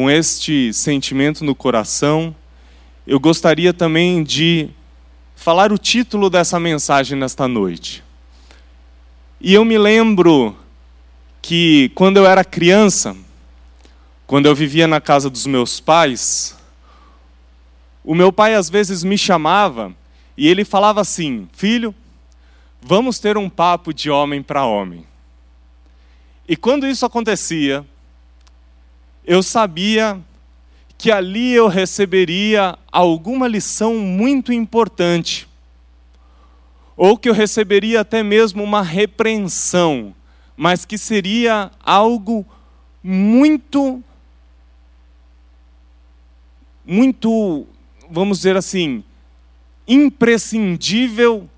com este sentimento no coração, eu gostaria também de falar o título dessa mensagem nesta noite. E eu me lembro que quando eu era criança, quando eu vivia na casa dos meus pais, o meu pai às vezes me chamava e ele falava assim: Filho, vamos ter um papo de homem para homem. E quando isso acontecia, eu sabia que ali eu receberia alguma lição muito importante, ou que eu receberia até mesmo uma repreensão, mas que seria algo muito, muito, vamos dizer assim, imprescindível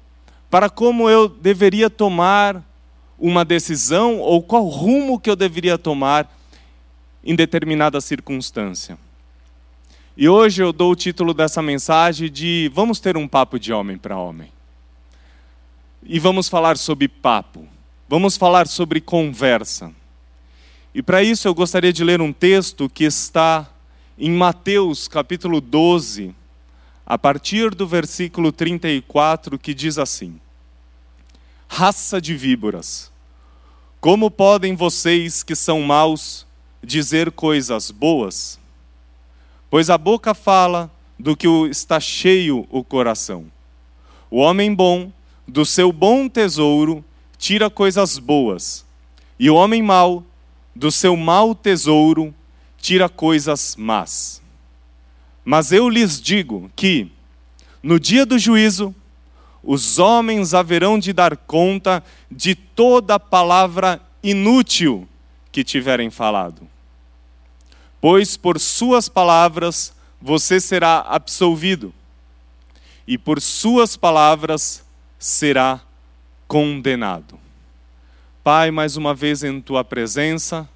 para como eu deveria tomar uma decisão ou qual rumo que eu deveria tomar em determinada circunstância. E hoje eu dou o título dessa mensagem de Vamos ter um papo de homem para homem. E vamos falar sobre papo. Vamos falar sobre conversa. E para isso eu gostaria de ler um texto que está em Mateus capítulo 12, a partir do versículo 34, que diz assim: Raça de víboras, como podem vocês que são maus dizer coisas boas? pois a boca fala do que está cheio o coração. O homem bom, do seu bom tesouro, tira coisas boas, e o homem mau, do seu mau tesouro, tira coisas más. Mas eu lhes digo que, no dia do juízo, os homens haverão de dar conta de toda palavra inútil que tiverem falado pois por suas palavras você será absolvido, e por suas palavras será condenado. Pai, mais uma vez em tua presença,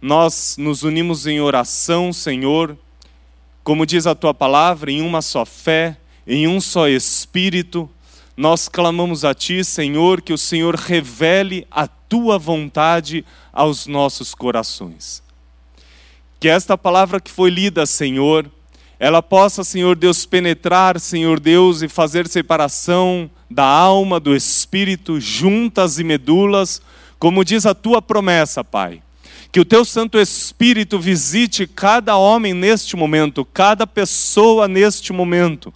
nós nos unimos em oração, Senhor, como diz a tua palavra, em uma só fé, em um só espírito. Nós clamamos a ti, Senhor, que o Senhor revele a tua vontade aos nossos corações. Que esta palavra que foi lida, Senhor, ela possa, Senhor Deus, penetrar, Senhor Deus, e fazer separação da alma, do espírito, juntas e medulas, como diz a tua promessa, Pai. Que o teu Santo Espírito visite cada homem neste momento, cada pessoa neste momento,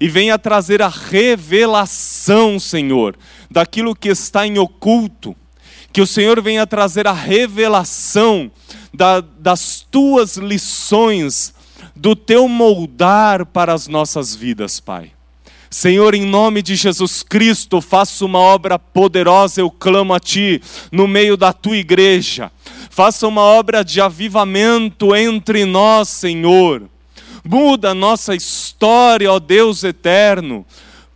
e venha trazer a revelação, Senhor, daquilo que está em oculto. Que o Senhor venha trazer a revelação da, das tuas lições, do teu moldar para as nossas vidas, Pai. Senhor, em nome de Jesus Cristo, faça uma obra poderosa, eu clamo a Ti, no meio da Tua igreja. Faça uma obra de avivamento entre nós, Senhor. Muda a nossa história, ó Deus eterno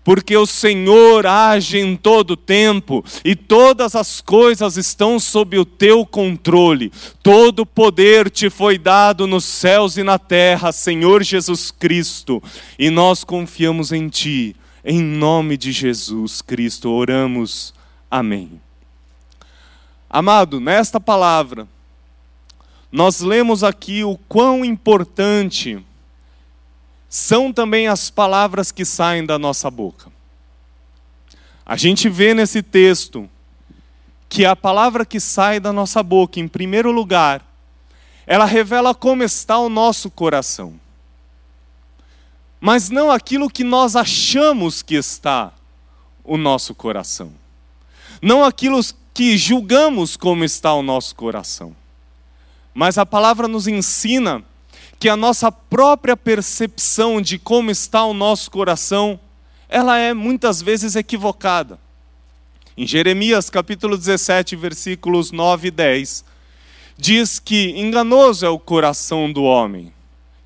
porque o Senhor age em todo tempo e todas as coisas estão sob o teu controle. Todo poder te foi dado nos céus e na terra, Senhor Jesus Cristo, e nós confiamos em ti. Em nome de Jesus Cristo oramos. Amém. Amado, nesta palavra, nós lemos aqui o quão importante são também as palavras que saem da nossa boca. A gente vê nesse texto que a palavra que sai da nossa boca, em primeiro lugar, ela revela como está o nosso coração. Mas não aquilo que nós achamos que está o nosso coração. Não aquilo que julgamos como está o nosso coração. Mas a palavra nos ensina que a nossa própria percepção de como está o nosso coração, ela é muitas vezes equivocada. Em Jeremias capítulo 17, versículos 9 e 10, diz que enganoso é o coração do homem.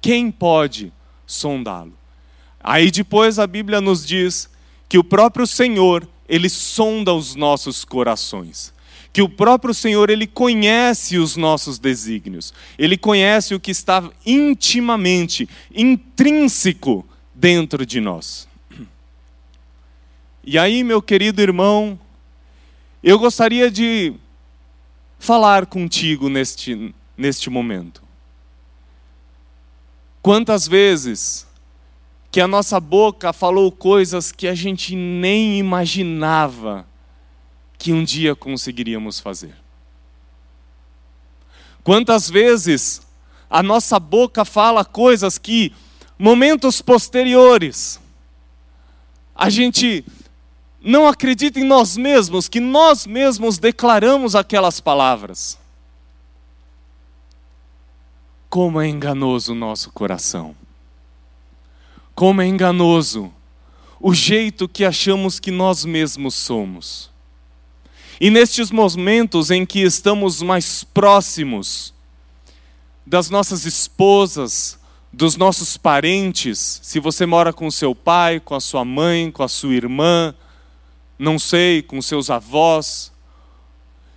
Quem pode sondá-lo? Aí depois a Bíblia nos diz que o próprio Senhor, ele sonda os nossos corações que o próprio Senhor ele conhece os nossos desígnios. Ele conhece o que está intimamente, intrínseco dentro de nós. E aí, meu querido irmão, eu gostaria de falar contigo neste, neste momento. Quantas vezes que a nossa boca falou coisas que a gente nem imaginava que um dia conseguiríamos fazer? Quantas vezes a nossa boca fala coisas que, momentos posteriores, a gente não acredita em nós mesmos, que nós mesmos declaramos aquelas palavras. Como é enganoso o nosso coração. Como é enganoso o jeito que achamos que nós mesmos somos. E nestes momentos em que estamos mais próximos das nossas esposas, dos nossos parentes, se você mora com seu pai, com a sua mãe, com a sua irmã, não sei, com seus avós,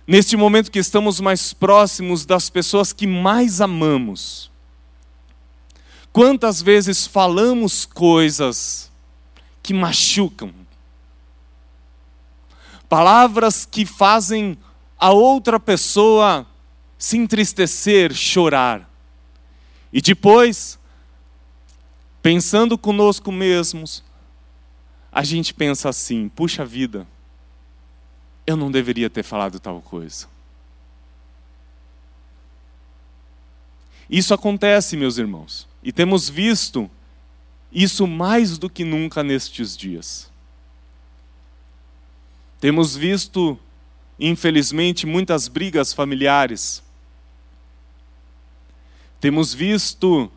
neste momento que estamos mais próximos das pessoas que mais amamos. Quantas vezes falamos coisas que machucam, palavras que fazem a outra pessoa se entristecer, chorar, e depois, pensando conosco mesmos, a gente pensa assim: puxa vida, eu não deveria ter falado tal coisa. Isso acontece, meus irmãos, e temos visto isso mais do que nunca nestes dias. Temos visto, infelizmente, muitas brigas familiares. Temos visto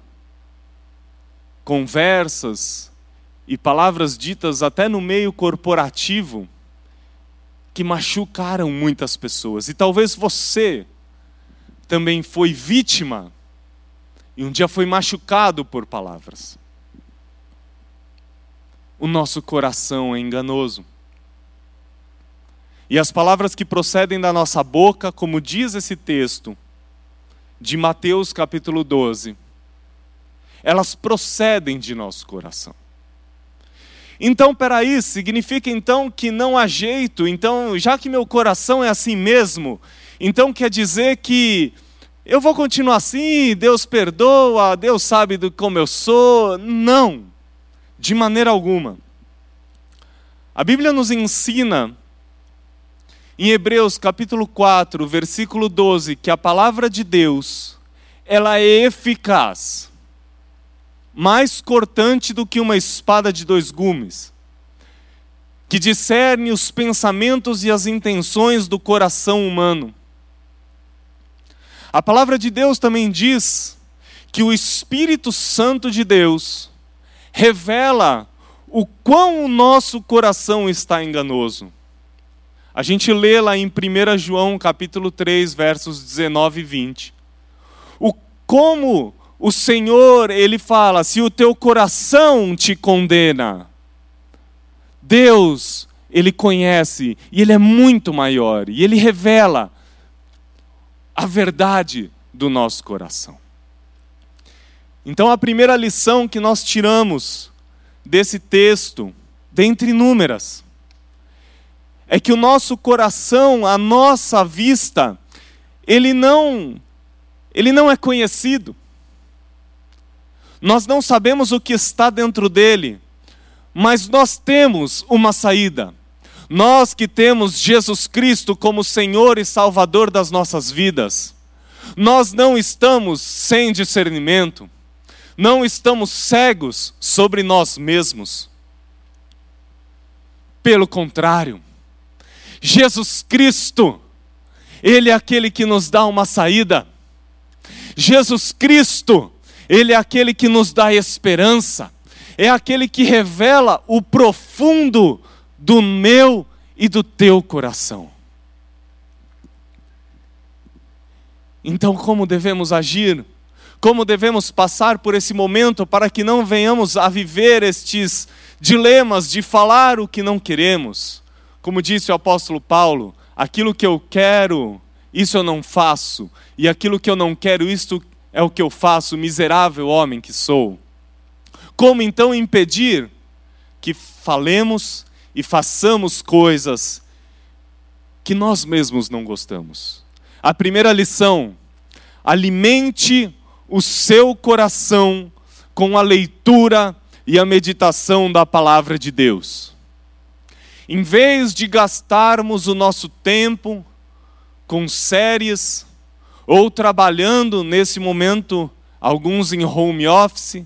conversas e palavras ditas até no meio corporativo que machucaram muitas pessoas. E talvez você também foi vítima e um dia foi machucado por palavras. O nosso coração é enganoso. E as palavras que procedem da nossa boca, como diz esse texto de Mateus capítulo 12, elas procedem de nosso coração. Então, peraí, significa então que não há jeito, então, já que meu coração é assim mesmo, então quer dizer que eu vou continuar assim, Deus perdoa, Deus sabe do como eu sou. Não, de maneira alguma. A Bíblia nos ensina, em Hebreus capítulo 4, versículo 12, que a palavra de Deus, ela é eficaz mais cortante do que uma espada de dois gumes, que discerne os pensamentos e as intenções do coração humano. A palavra de Deus também diz que o Espírito Santo de Deus revela o quão o nosso coração está enganoso. A gente lê lá em 1 João capítulo 3, versos 19 e 20. O como o Senhor, ele fala: se o teu coração te condena, Deus, ele conhece e ele é muito maior e ele revela a verdade do nosso coração. Então, a primeira lição que nós tiramos desse texto, dentre inúmeras, é que o nosso coração, a nossa vista, ele não ele não é conhecido. Nós não sabemos o que está dentro dele, mas nós temos uma saída. Nós que temos Jesus Cristo como Senhor e Salvador das nossas vidas, nós não estamos sem discernimento, não estamos cegos sobre nós mesmos. Pelo contrário, Jesus Cristo, Ele é aquele que nos dá uma saída. Jesus Cristo, ele é aquele que nos dá esperança, é aquele que revela o profundo do meu e do teu coração. Então, como devemos agir? Como devemos passar por esse momento para que não venhamos a viver estes dilemas de falar o que não queremos? Como disse o apóstolo Paulo, aquilo que eu quero, isso eu não faço, e aquilo que eu não quero, isto é o que eu faço, miserável homem que sou. Como então impedir que falemos e façamos coisas que nós mesmos não gostamos? A primeira lição: alimente o seu coração com a leitura e a meditação da palavra de Deus. Em vez de gastarmos o nosso tempo com séries ou trabalhando nesse momento, alguns em home office,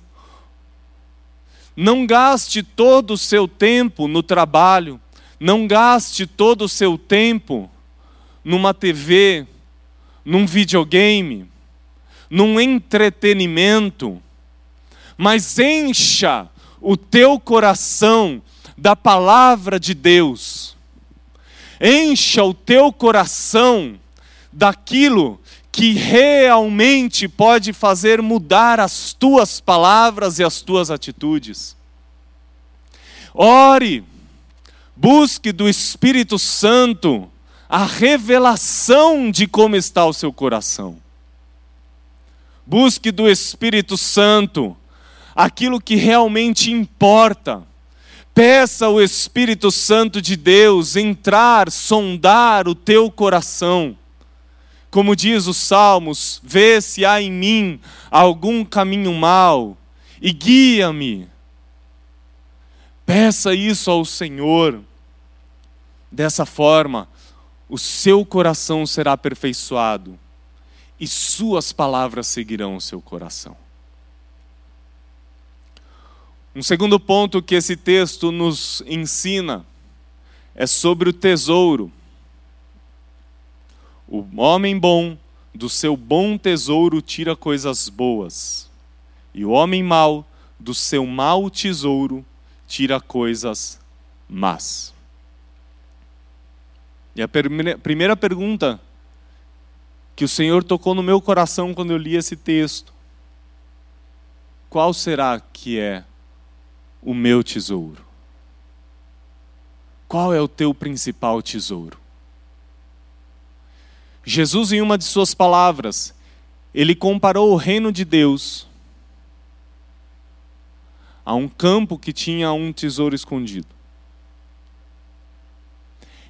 não gaste todo o seu tempo no trabalho, não gaste todo o seu tempo numa TV, num videogame, num entretenimento, mas encha o teu coração da palavra de Deus. Encha o teu coração daquilo que realmente pode fazer mudar as tuas palavras e as tuas atitudes. Ore, busque do Espírito Santo a revelação de como está o seu coração. Busque do Espírito Santo aquilo que realmente importa. Peça ao Espírito Santo de Deus entrar, sondar o teu coração. Como diz os Salmos, vê se há em mim algum caminho mau e guia-me. Peça isso ao Senhor. Dessa forma, o seu coração será aperfeiçoado e suas palavras seguirão o seu coração. Um segundo ponto que esse texto nos ensina é sobre o tesouro. O homem bom do seu bom tesouro tira coisas boas, e o homem mau do seu mau tesouro tira coisas más. E a primeira pergunta que o Senhor tocou no meu coração quando eu li esse texto: qual será que é o meu tesouro? Qual é o teu principal tesouro? Jesus, em uma de suas palavras, ele comparou o reino de Deus a um campo que tinha um tesouro escondido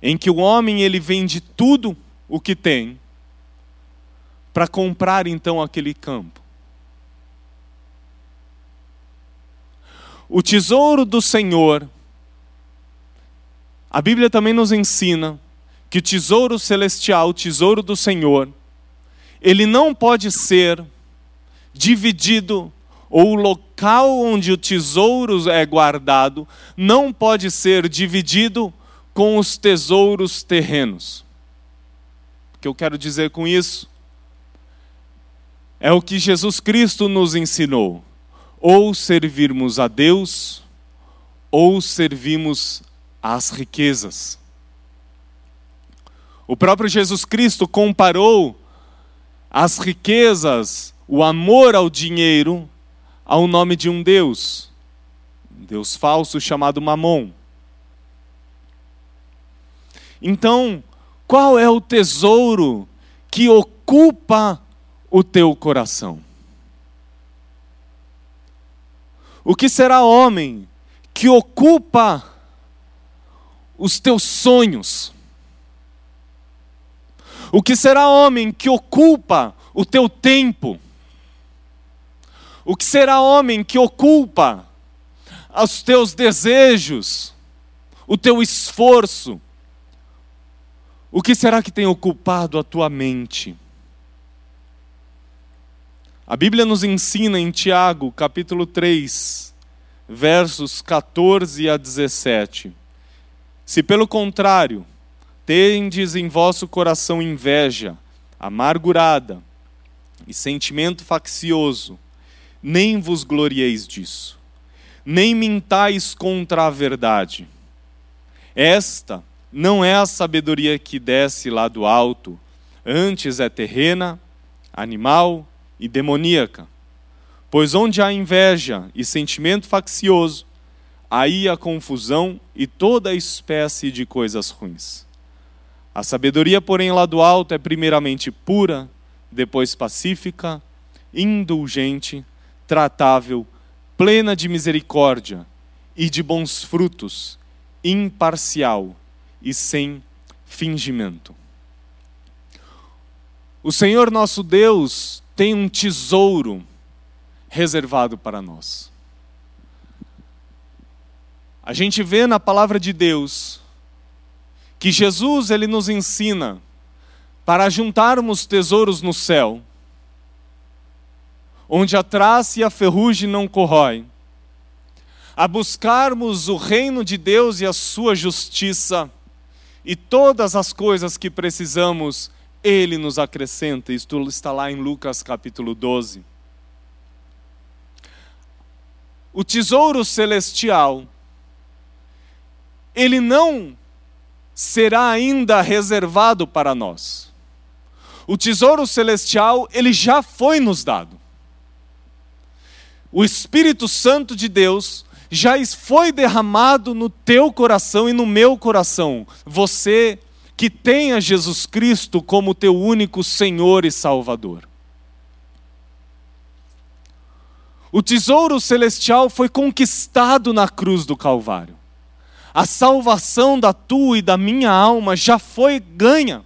em que o homem ele vende tudo o que tem para comprar então aquele campo. O tesouro do Senhor, a Bíblia também nos ensina que o tesouro celestial, o tesouro do Senhor, ele não pode ser dividido, ou o local onde o tesouro é guardado não pode ser dividido com os tesouros terrenos. O que eu quero dizer com isso? É o que Jesus Cristo nos ensinou: ou servirmos a Deus, ou servimos às riquezas. O próprio Jesus Cristo comparou as riquezas, o amor ao dinheiro, ao nome de um Deus, Deus falso chamado Mamon. Então, qual é o tesouro que ocupa o teu coração? O que será homem que ocupa os teus sonhos? O que será homem que ocupa o teu tempo? O que será homem que ocupa os teus desejos, o teu esforço? O que será que tem ocupado a tua mente? A Bíblia nos ensina em Tiago, capítulo 3, versos 14 a 17. Se pelo contrário, tendes em vosso coração inveja, amargurada e sentimento faccioso, nem vos glorieis disso, nem mintais contra a verdade. Esta não é a sabedoria que desce lá do alto, antes é terrena, animal e demoníaca. Pois onde há inveja e sentimento faccioso, aí há confusão e toda espécie de coisas ruins. A sabedoria, porém, lá do alto é primeiramente pura, depois pacífica, indulgente, tratável, plena de misericórdia e de bons frutos, imparcial e sem fingimento. O Senhor nosso Deus tem um tesouro reservado para nós. A gente vê na palavra de Deus que Jesus ele nos ensina para juntarmos tesouros no céu, onde a traça e a ferrugem não corroem, a buscarmos o reino de Deus e a sua justiça, e todas as coisas que precisamos, Ele nos acrescenta. Isto está lá em Lucas capítulo 12. O tesouro celestial, ele não será ainda reservado para nós. O tesouro celestial, ele já foi nos dado. O Espírito Santo de Deus já foi derramado no teu coração e no meu coração. Você que tenha Jesus Cristo como teu único Senhor e Salvador. O tesouro celestial foi conquistado na cruz do Calvário. A salvação da tua e da minha alma já foi ganha.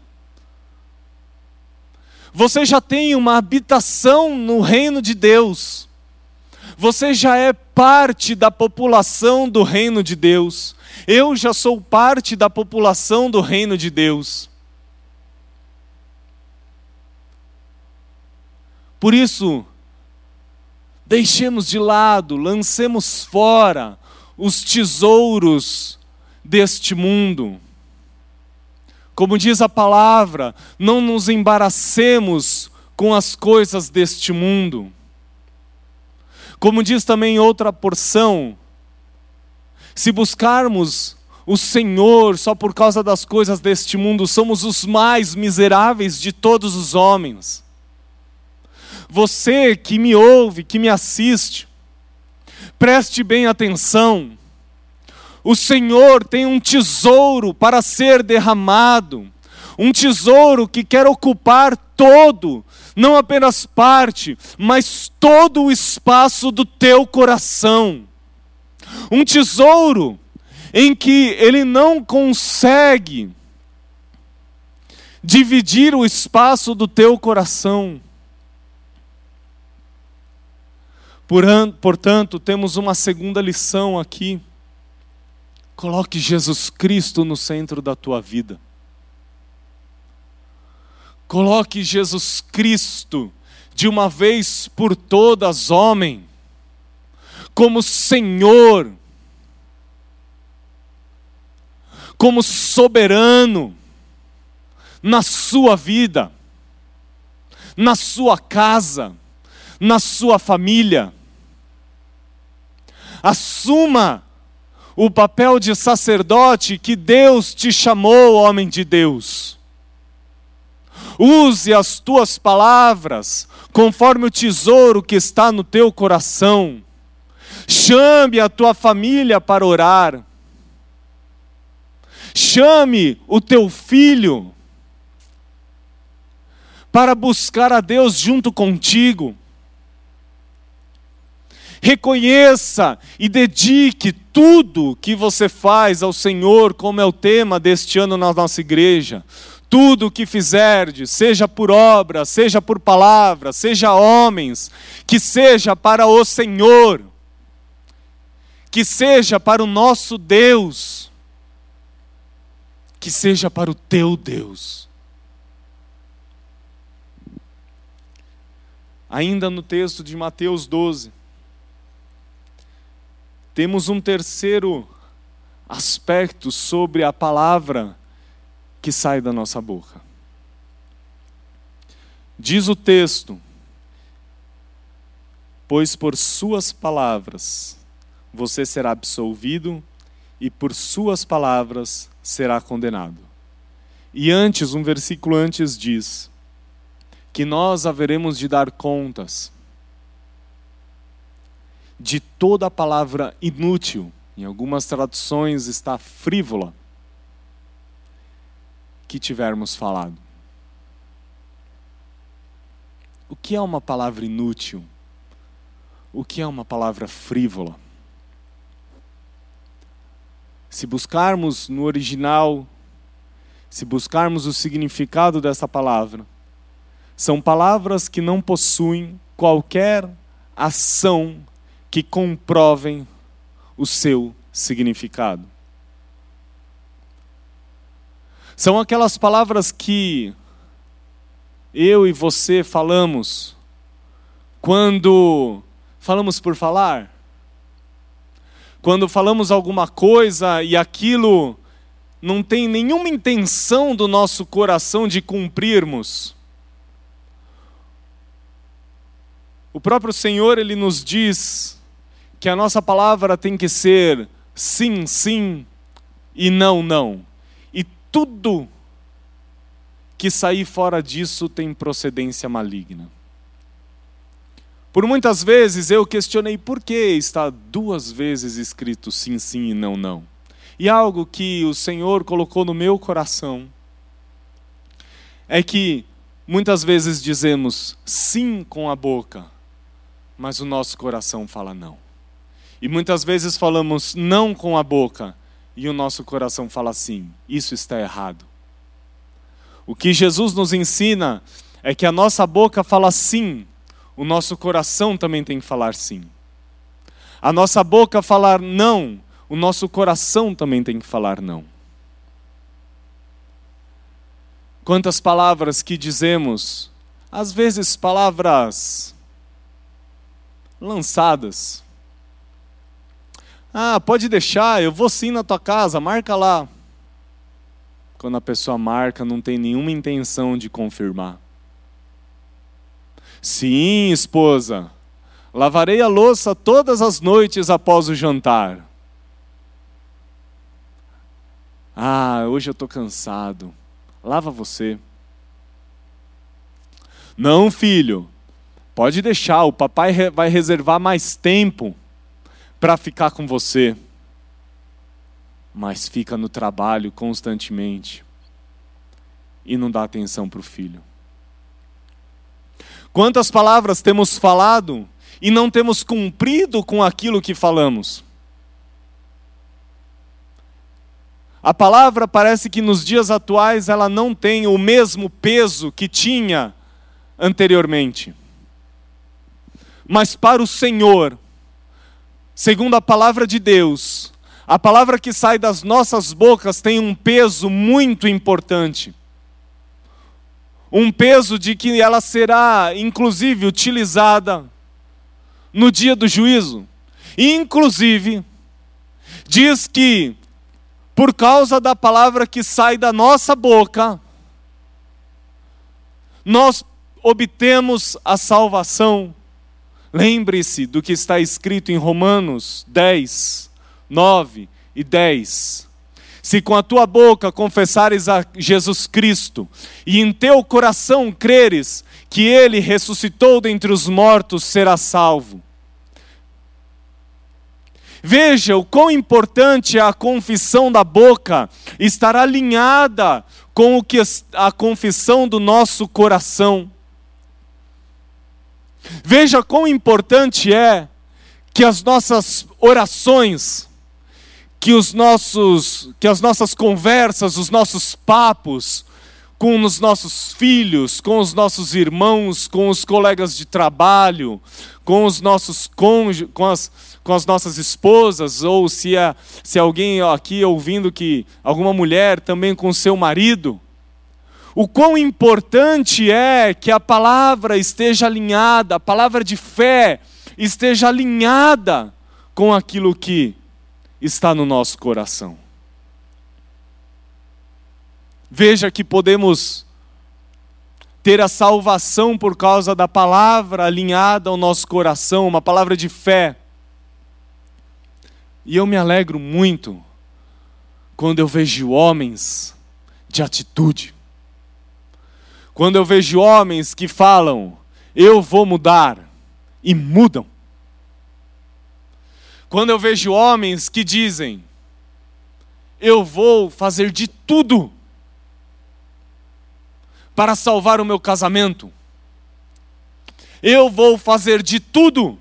Você já tem uma habitação no reino de Deus. Você já é parte da população do reino de Deus. Eu já sou parte da população do reino de Deus. Por isso, deixemos de lado, lancemos fora os tesouros deste mundo. Como diz a palavra, não nos embaracemos com as coisas deste mundo. Como diz também outra porção, se buscarmos o Senhor só por causa das coisas deste mundo, somos os mais miseráveis de todos os homens. Você que me ouve, que me assiste, preste bem atenção. O Senhor tem um tesouro para ser derramado, um tesouro que quer ocupar todo não apenas parte, mas todo o espaço do teu coração. Um tesouro em que ele não consegue dividir o espaço do teu coração. Portanto, temos uma segunda lição aqui. Coloque Jesus Cristo no centro da tua vida. Coloque Jesus Cristo de uma vez por todas, homem, como Senhor, como soberano na sua vida, na sua casa, na sua família. Assuma o papel de sacerdote que Deus te chamou, homem de Deus. Use as tuas palavras conforme o tesouro que está no teu coração. Chame a tua família para orar. Chame o teu filho para buscar a Deus junto contigo. Reconheça e dedique tudo que você faz ao Senhor, como é o tema deste ano na nossa igreja tudo o que fizerdes, seja por obra, seja por palavra, seja homens, que seja para o Senhor, que seja para o nosso Deus, que seja para o teu Deus. Ainda no texto de Mateus 12, temos um terceiro aspecto sobre a palavra que sai da nossa boca. Diz o texto: Pois por suas palavras você será absolvido, e por suas palavras será condenado. E antes, um versículo antes diz: que nós haveremos de dar contas de toda palavra inútil, em algumas traduções está frívola que tivermos falado. O que é uma palavra inútil? O que é uma palavra frívola? Se buscarmos no original, se buscarmos o significado dessa palavra, são palavras que não possuem qualquer ação que comprovem o seu significado. São aquelas palavras que eu e você falamos quando falamos por falar. Quando falamos alguma coisa e aquilo não tem nenhuma intenção do nosso coração de cumprirmos. O próprio Senhor, ele nos diz que a nossa palavra tem que ser sim, sim e não, não. Tudo que sair fora disso tem procedência maligna. Por muitas vezes eu questionei por que está duas vezes escrito sim, sim e não, não. E algo que o Senhor colocou no meu coração é que muitas vezes dizemos sim com a boca, mas o nosso coração fala não. E muitas vezes falamos não com a boca e o nosso coração fala sim. Isso está errado. O que Jesus nos ensina é que a nossa boca fala sim o nosso coração também tem que falar sim. A nossa boca falar não, o nosso coração também tem que falar não. Quantas palavras que dizemos, às vezes palavras lançadas. Ah, pode deixar, eu vou sim na tua casa, marca lá. Quando a pessoa marca, não tem nenhuma intenção de confirmar. Sim, esposa, lavarei a louça todas as noites após o jantar. Ah, hoje eu estou cansado. Lava você. Não, filho, pode deixar, o papai vai reservar mais tempo para ficar com você. Mas fica no trabalho constantemente e não dá atenção para o filho. Quantas palavras temos falado e não temos cumprido com aquilo que falamos? A palavra parece que nos dias atuais ela não tem o mesmo peso que tinha anteriormente. Mas para o Senhor, segundo a palavra de Deus, a palavra que sai das nossas bocas tem um peso muito importante um peso de que ela será, inclusive, utilizada no dia do juízo. Inclusive, diz que, por causa da palavra que sai da nossa boca, nós obtemos a salvação. Lembre-se do que está escrito em Romanos 10, 9 e 10. Se com a tua boca confessares a Jesus Cristo e em teu coração creres que ele ressuscitou dentre os mortos, serás salvo. Veja o quão importante é a confissão da boca estar alinhada com o que a confissão do nosso coração. Veja quão importante é que as nossas orações que os nossos, que as nossas conversas, os nossos papos com os nossos filhos, com os nossos irmãos, com os colegas de trabalho, com os nossos cônjuges, com as, com as nossas esposas, ou se, é, se alguém aqui ouvindo que alguma mulher também com seu marido, o quão importante é que a palavra esteja alinhada, a palavra de fé esteja alinhada com aquilo que está no nosso coração. Veja que podemos ter a salvação por causa da palavra alinhada ao nosso coração, uma palavra de fé. E eu me alegro muito quando eu vejo homens de atitude. Quando eu vejo homens que falam, eu vou mudar, e mudam. Quando eu vejo homens que dizem, eu vou fazer de tudo para salvar o meu casamento, eu vou fazer de tudo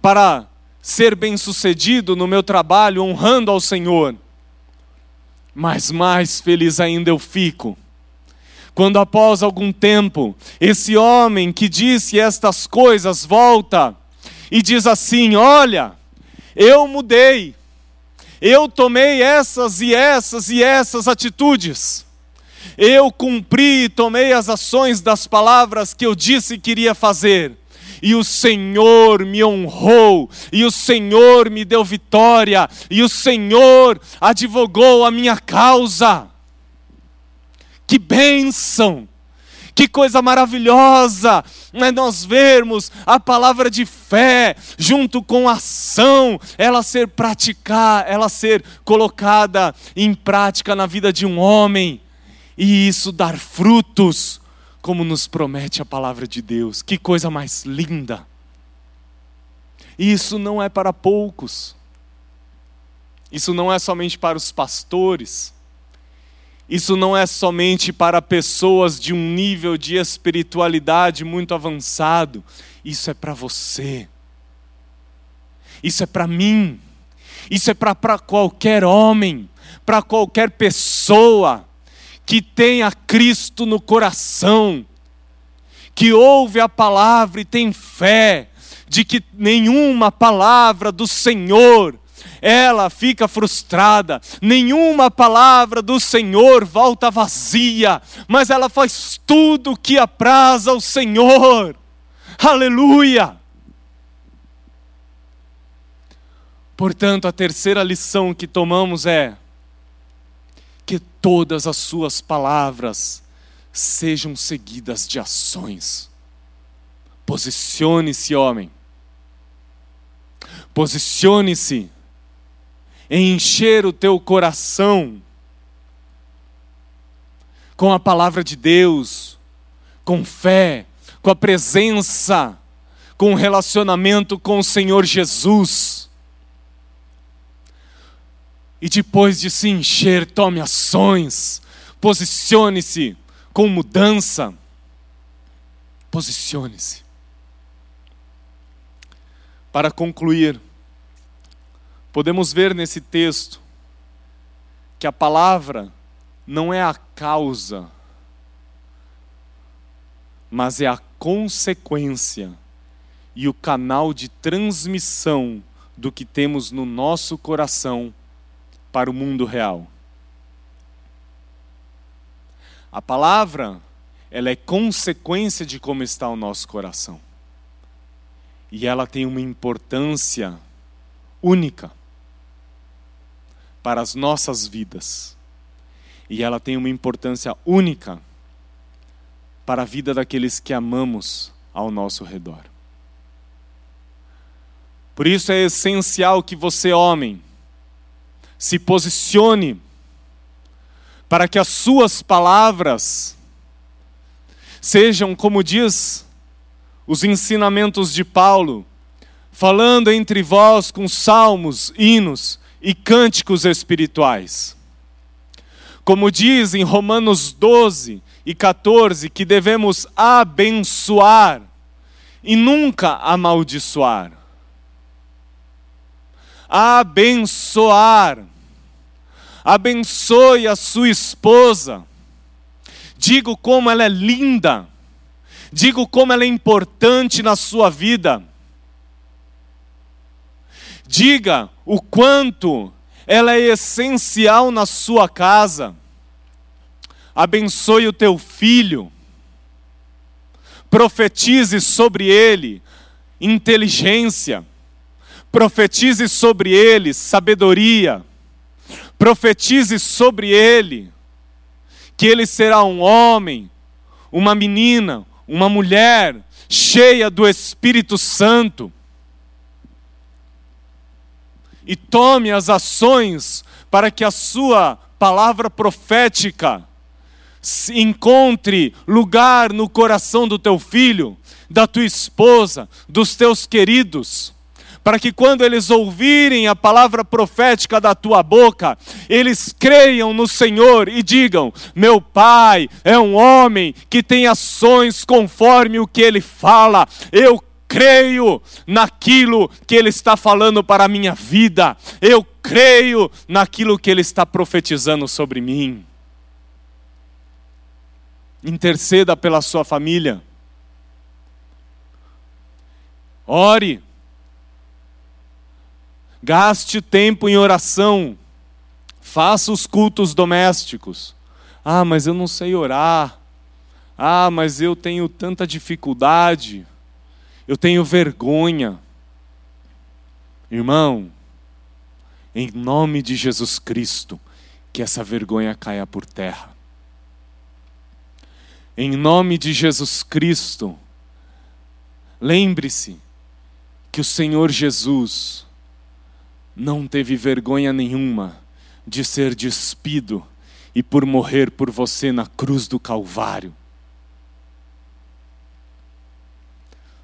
para ser bem-sucedido no meu trabalho, honrando ao Senhor. Mas mais feliz ainda eu fico Quando após algum tempo, esse homem que disse estas coisas volta e diz assim: Olha, eu mudei, eu tomei essas e essas e essas atitudes, eu cumpri e tomei as ações das palavras que eu disse que iria fazer e o Senhor me honrou, e o Senhor me deu vitória, e o Senhor advogou a minha causa. Que bênção! Que coisa maravilhosa né, nós vermos a palavra de fé junto com a ação, ela ser praticada, ela ser colocada em prática na vida de um homem e isso dar frutos como nos promete a palavra de Deus. Que coisa mais linda! Isso não é para poucos. Isso não é somente para os pastores. Isso não é somente para pessoas de um nível de espiritualidade muito avançado. Isso é para você. Isso é para mim. Isso é para qualquer homem, para qualquer pessoa que tenha Cristo no coração, que ouve a palavra e tem fé de que nenhuma palavra do Senhor ela fica frustrada, nenhuma palavra do Senhor volta vazia, mas ela faz tudo o que apraz ao Senhor. Aleluia! Portanto, a terceira lição que tomamos é: que todas as suas palavras sejam seguidas de ações. Posicione-se, homem. Posicione-se em encher o teu coração com a palavra de Deus, com fé, com a presença, com o relacionamento com o Senhor Jesus. E depois de se encher, tome ações, posicione-se com mudança. Posicione-se. Para concluir, podemos ver nesse texto que a palavra não é a causa, mas é a consequência e o canal de transmissão do que temos no nosso coração para o mundo real. A palavra, ela é consequência de como está o nosso coração. E ela tem uma importância única para as nossas vidas. E ela tem uma importância única para a vida daqueles que amamos ao nosso redor. Por isso é essencial que você, homem, se posicione para que as suas palavras sejam, como diz os ensinamentos de Paulo, falando entre vós com salmos, hinos e cânticos espirituais. Como diz em Romanos 12 e 14, que devemos abençoar e nunca amaldiçoar. Abençoar abençoe a sua esposa, digo como ela é linda, digo como ela é importante na sua vida, diga o quanto ela é essencial na sua casa, abençoe o teu filho, profetize sobre ele inteligência, profetize sobre ele sabedoria, profetize sobre ele, que ele será um homem, uma menina, uma mulher cheia do Espírito Santo. E tome as ações para que a sua palavra profética encontre lugar no coração do teu filho, da tua esposa, dos teus queridos para que quando eles ouvirem a palavra profética da tua boca, eles creiam no Senhor e digam: Meu pai é um homem que tem ações conforme o que ele fala. Eu creio naquilo que ele está falando para a minha vida. Eu creio naquilo que ele está profetizando sobre mim. Interceda pela sua família. Ore. Gaste tempo em oração. Faça os cultos domésticos. Ah, mas eu não sei orar. Ah, mas eu tenho tanta dificuldade. Eu tenho vergonha. Irmão, em nome de Jesus Cristo, que essa vergonha caia por terra. Em nome de Jesus Cristo, lembre-se que o Senhor Jesus não teve vergonha nenhuma de ser despido e por morrer por você na cruz do Calvário.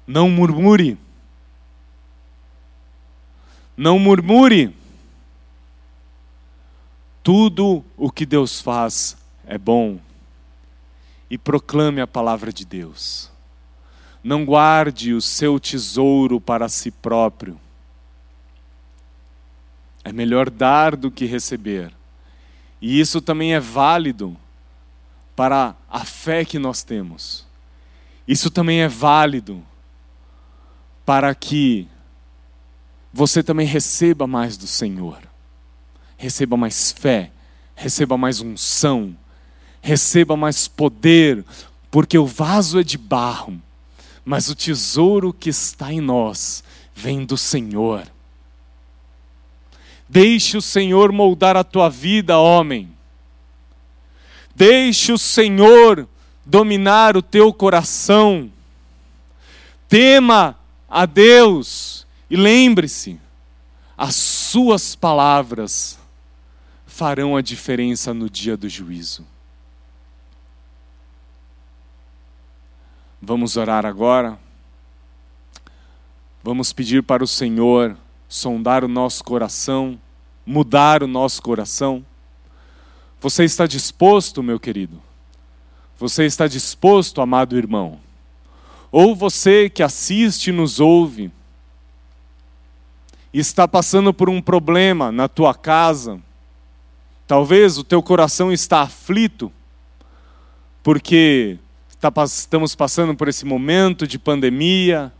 Não murmure. Não murmure. Tudo o que Deus faz é bom. E proclame a palavra de Deus. Não guarde o seu tesouro para si próprio. É melhor dar do que receber. E isso também é válido para a fé que nós temos. Isso também é válido para que você também receba mais do Senhor. Receba mais fé, receba mais unção, receba mais poder, porque o vaso é de barro, mas o tesouro que está em nós vem do Senhor. Deixe o Senhor moldar a tua vida, homem. Deixe o Senhor dominar o teu coração. Tema a Deus e lembre-se, as suas palavras farão a diferença no dia do juízo. Vamos orar agora. Vamos pedir para o Senhor sondar o nosso coração, mudar o nosso coração. Você está disposto, meu querido? Você está disposto, amado irmão? Ou você que assiste e nos ouve, está passando por um problema na tua casa, talvez o teu coração está aflito, porque estamos passando por esse momento de pandemia,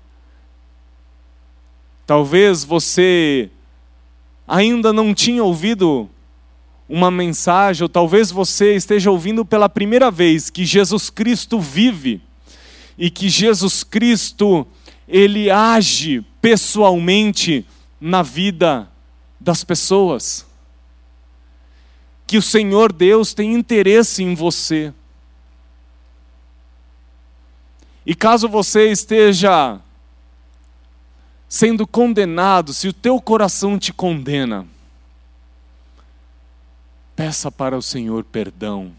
Talvez você ainda não tinha ouvido uma mensagem, ou talvez você esteja ouvindo pela primeira vez que Jesus Cristo vive e que Jesus Cristo ele age pessoalmente na vida das pessoas. Que o Senhor Deus tem interesse em você. E caso você esteja sendo condenado, se o teu coração te condena, peça para o Senhor perdão.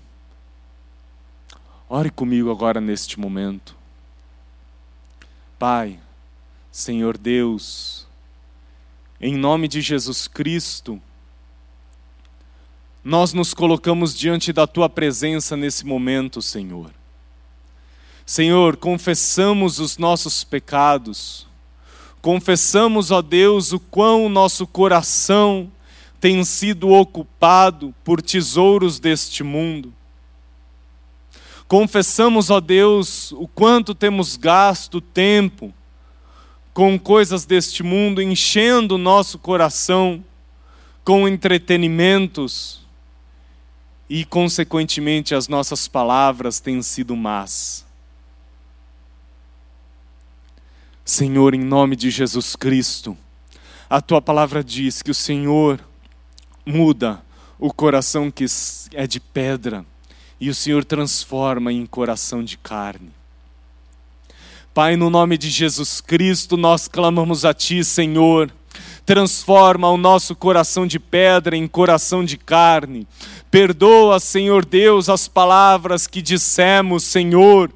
Ore comigo agora neste momento. Pai, Senhor Deus, em nome de Jesus Cristo, nós nos colocamos diante da tua presença nesse momento, Senhor. Senhor, confessamos os nossos pecados Confessamos, ó Deus, o quão nosso coração tem sido ocupado por tesouros deste mundo. Confessamos, ó Deus, o quanto temos gasto tempo com coisas deste mundo, enchendo o nosso coração com entretenimentos e, consequentemente, as nossas palavras têm sido más. Senhor, em nome de Jesus Cristo, a tua palavra diz que o Senhor muda o coração que é de pedra e o Senhor transforma em coração de carne. Pai, no nome de Jesus Cristo, nós clamamos a Ti, Senhor. Transforma o nosso coração de pedra em coração de carne. Perdoa, Senhor Deus, as palavras que dissemos, Senhor,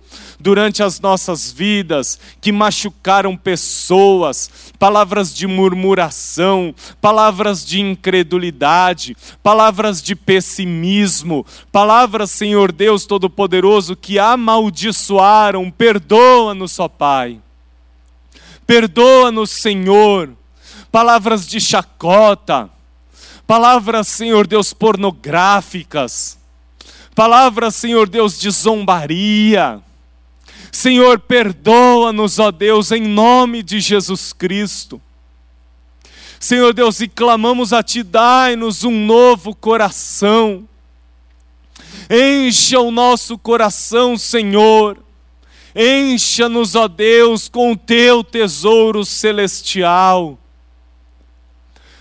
durante as nossas vidas, que machucaram pessoas, palavras de murmuração, palavras de incredulidade, palavras de pessimismo, palavras, Senhor Deus Todo-Poderoso, que amaldiçoaram. Perdoa-nos, ó Pai. Perdoa-nos, Senhor. Palavras de chacota, palavras, Senhor Deus, pornográficas palavras, Senhor Deus, de zombaria. Senhor, perdoa-nos, ó Deus, em nome de Jesus Cristo. Senhor Deus, e clamamos a Ti, dai-nos um novo coração. Encha o nosso coração, Senhor. Encha-nos, ó Deus, com o Teu tesouro celestial.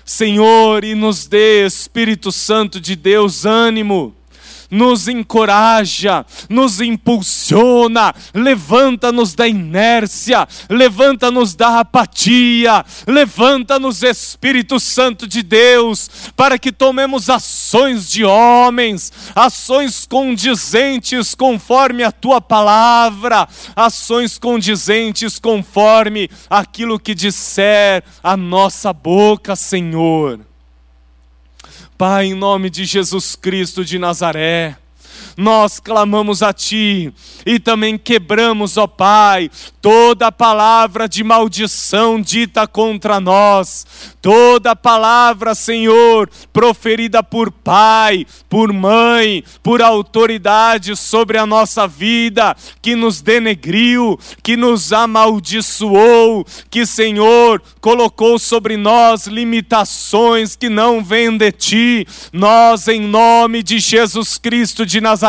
Senhor, e nos dê, Espírito Santo de Deus, ânimo nos encoraja, nos impulsiona, levanta-nos da inércia, levanta-nos da apatia, levanta-nos, Espírito Santo de Deus, para que tomemos ações de homens, ações condizentes conforme a tua palavra, ações condizentes conforme aquilo que disser a nossa boca, Senhor. Pai, em nome de Jesus Cristo de Nazaré, nós clamamos a Ti e também quebramos, ó Pai, toda palavra de maldição dita contra nós, toda palavra, Senhor, proferida por pai, por mãe, por autoridade sobre a nossa vida, que nos denegriu, que nos amaldiçoou, que, Senhor, colocou sobre nós limitações que não vêm de Ti, nós, em nome de Jesus Cristo de Nazaré,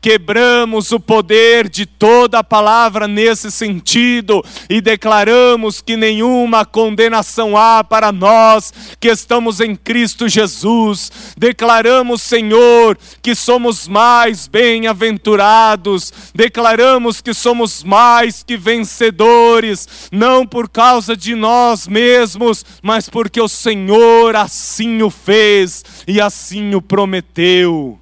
quebramos o poder de toda palavra nesse sentido e declaramos que nenhuma condenação há para nós que estamos em Cristo Jesus. Declaramos, Senhor, que somos mais bem-aventurados, declaramos que somos mais que vencedores, não por causa de nós mesmos, mas porque o Senhor assim o fez e assim o prometeu.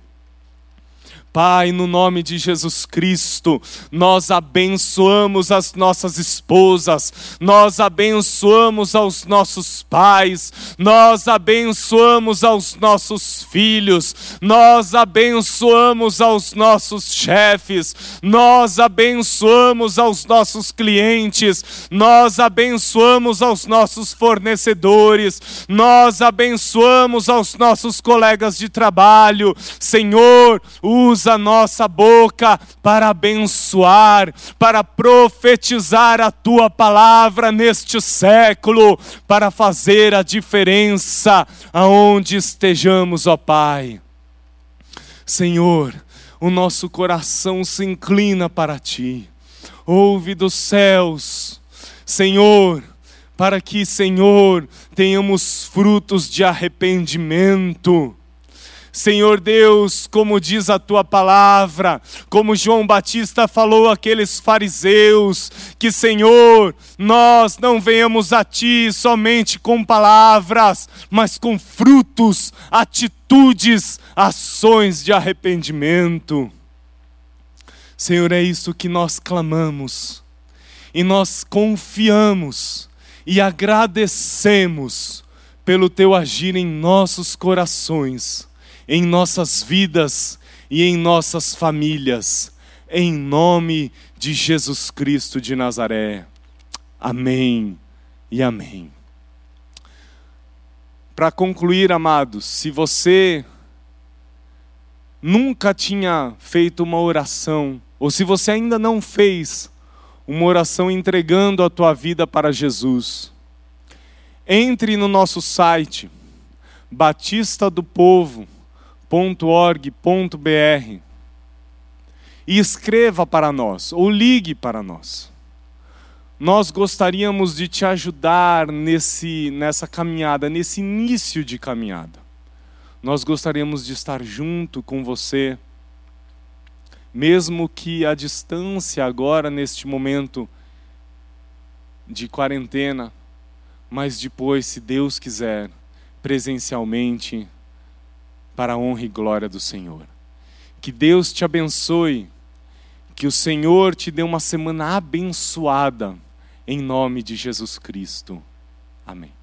Pai, no nome de Jesus Cristo, nós abençoamos as nossas esposas, nós abençoamos aos nossos pais, nós abençoamos aos nossos filhos, nós abençoamos aos nossos chefes, nós abençoamos aos nossos clientes, nós abençoamos aos nossos fornecedores, nós abençoamos aos nossos colegas de trabalho. Senhor, usa usa a nossa boca para abençoar, para profetizar a tua palavra neste século, para fazer a diferença aonde estejamos, ó Pai. Senhor, o nosso coração se inclina para ti. Ouve dos céus, Senhor, para que, Senhor, tenhamos frutos de arrependimento Senhor Deus, como diz a tua palavra, como João Batista falou àqueles fariseus, que Senhor, nós não venhamos a ti somente com palavras, mas com frutos, atitudes, ações de arrependimento. Senhor, é isso que nós clamamos, e nós confiamos e agradecemos pelo teu agir em nossos corações em nossas vidas e em nossas famílias, em nome de Jesus Cristo de Nazaré. Amém e amém. Para concluir, amados, se você nunca tinha feito uma oração, ou se você ainda não fez uma oração entregando a tua vida para Jesus, entre no nosso site, Batista do Povo www.org.br e escreva para nós ou ligue para nós. Nós gostaríamos de te ajudar nesse, nessa caminhada, nesse início de caminhada. Nós gostaríamos de estar junto com você, mesmo que a distância agora, neste momento de quarentena, mas depois, se Deus quiser, presencialmente para a honra e glória do Senhor. Que Deus te abençoe, que o Senhor te dê uma semana abençoada, em nome de Jesus Cristo. Amém.